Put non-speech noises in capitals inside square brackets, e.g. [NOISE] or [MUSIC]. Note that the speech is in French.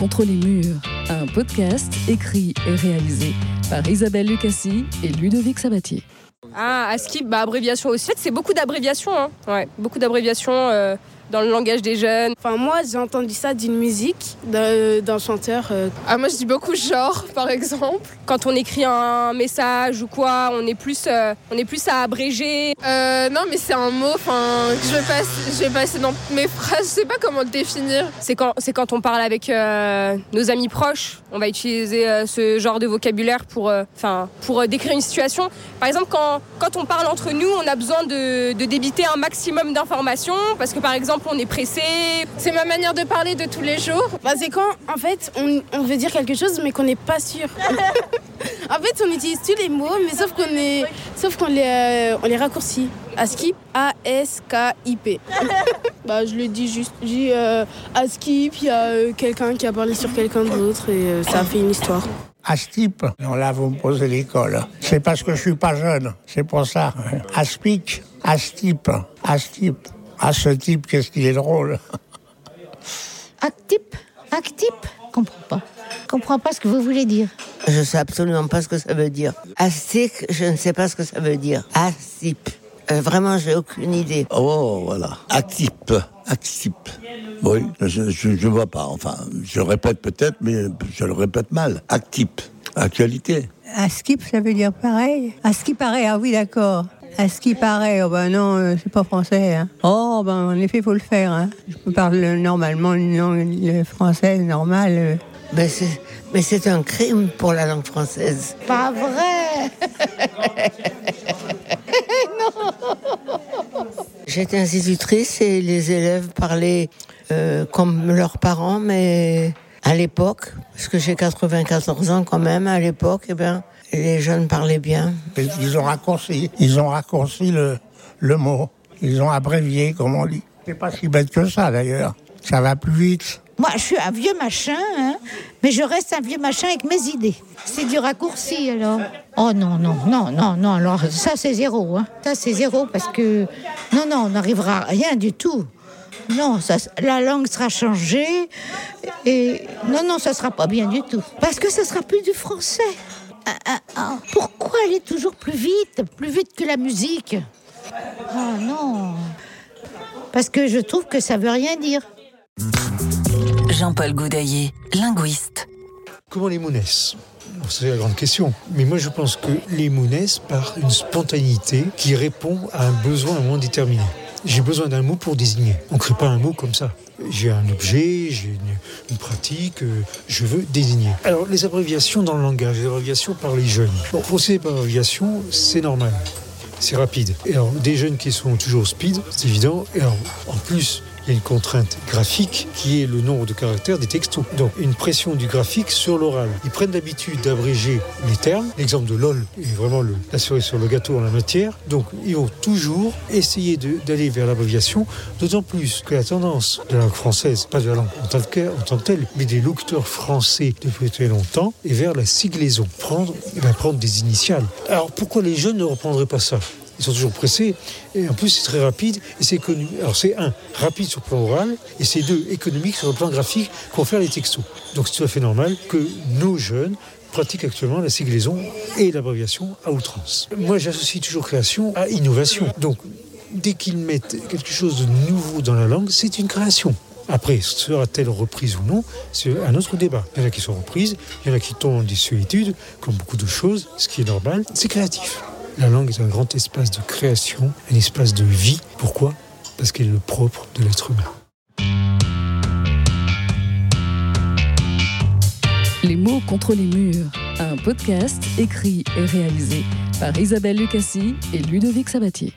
contre les murs, un podcast écrit et réalisé par Isabelle Lucassi et Ludovic Sabatier. Ah, ASCII, bah abréviation aussi. En fait, c'est beaucoup d'abréviations. Hein. Ouais, beaucoup d'abréviations euh, dans le langage des jeunes. Enfin, moi, j'ai entendu ça d'une musique, d'un d'un chanteur. euh. Ah, moi, je dis beaucoup genre, par exemple. Quand on écrit un message ou quoi, on est plus, euh, on est plus à abréger. Euh, non, mais c'est un mot enfin, que je vais, passer, je vais passer dans mes phrases. Je sais pas comment le définir. C'est quand, c'est quand on parle avec euh, nos amis proches. On va utiliser euh, ce genre de vocabulaire pour, euh, enfin, pour euh, décrire une situation. Par exemple, quand, quand on parle entre nous, on a besoin de, de débiter un maximum d'informations parce que, par exemple, on est pressé. C'est ma manière de parler de tous les jours. Bah, c'est quand, en fait, on, on veut dire quelque chose, mais qu'on n'est pas sûr. [LAUGHS] en fait, on utilise tous les mots, mais sauf qu'on est, sauf qu'on les, euh, on les raccourcit. Askip, A-S-K-I-P. [LAUGHS] bah, je le dis juste. Je dis euh, Askip, il y a euh, quelqu'un qui a parlé sur quelqu'un d'autre et euh, ça a fait une histoire. Astype, non là vous me posez l'école. C'est parce que je suis pas jeune, c'est pour ça. Aspic, Astype, Astype. Ah ce type, qu'est-ce qu'il est drôle. Actip Actip Comprends pas. Comprends pas ce que vous voulez dire. Je sais absolument pas ce que ça veut dire. Astic, je ne sais pas ce que ça veut dire. Asip. Euh, vraiment, j'ai aucune idée. Oh, voilà. Actip. Actip. Oui, je ne vois pas. Enfin, je répète peut-être, mais je le répète mal. Actip. Actualité. À ce qui ça veut dire pareil? À ce qui paraît, ah oui, d'accord. À ce qui paraît, oh ben non, euh, c'est pas français. hein. Oh, ben en effet, il faut le faire. hein. Je parle normalement une langue française normale. euh. Mais c'est, mais c'est un crime pour la langue française. Pas vrai [LAUGHS] J'étais institutrice et les élèves parlaient euh, comme leurs parents, mais à l'époque, parce que j'ai 94 ans quand même, à l'époque, eh ben, les jeunes parlaient bien. Ils ont raccourci, ils ont raccourci le, le mot. Ils ont abrévié, comme on dit. C'est pas si bête que ça d'ailleurs. Ça va plus vite. Moi, je suis un vieux machin, hein, mais je reste un vieux machin avec mes idées. C'est du raccourci, alors. Oh non, non, non, non, non, alors ça, c'est zéro. Hein. Ça, c'est zéro parce que. Non, non, on n'arrivera à rien du tout. Non, ça, la langue sera changée. Et non, non, ça sera pas bien du tout. Parce que ça sera plus du français. Ah, ah, ah. Pourquoi aller toujours plus vite Plus vite que la musique? Ah non. Parce que je trouve que ça veut rien dire. Jean-Paul Goudaillé, linguiste. Comment les mots naissent Bon, C'est la grande question. Mais moi, je pense que les mots naissent par une spontanéité qui répond à un besoin à un moment déterminé. J'ai besoin d'un mot pour désigner. On ne crée pas un mot comme ça. J'ai un objet, j'ai une, pratique, euh, je veux désigner. Alors, les abréviations dans le langage, les abréviations par les jeunes. Bon, procéder par abréviation, c'est normal. C'est rapide. Et alors, des jeunes qui sont toujours speed, c'est évident. Et alors, en plus, une contrainte graphique qui est le nombre de caractères des textos. Donc, une pression du graphique sur l'oral. Ils prennent l'habitude d'abréger les termes. L'exemple de LOL est vraiment la cerise sur le gâteau en la matière. Donc, ils vont toujours essayer d'aller vers l'abréviation, d'autant plus que la tendance de la langue française, pas de la langue en tant que, telle, mais des locuteurs français depuis très longtemps, est vers la siglaison. Prendre, prendre des initiales. Alors, pourquoi les jeunes ne reprendraient pas ça? Ils sont toujours pressés. Et en plus, c'est très rapide et c'est connu. Alors, c'est un, rapide sur le plan oral, et c'est deux, économique sur le plan graphique qu'on fait les textos. Donc, c'est tout à fait normal que nos jeunes pratiquent actuellement la siglaison et l'abréviation à outrance. Moi, j'associe toujours création à innovation. Donc, dès qu'ils mettent quelque chose de nouveau dans la langue, c'est une création. Après, sera-t-elle reprise ou non C'est un autre débat. Il y en a qui sont reprises, il y en a qui tombent en désuétude, comme beaucoup de choses, ce qui est normal. C'est créatif. La langue est un grand espace de création, un espace de vie. Pourquoi? Parce qu'elle est le propre de l'être humain. Les mots contre les murs, un podcast écrit et réalisé par Isabelle Lucassi et Ludovic Sabatier.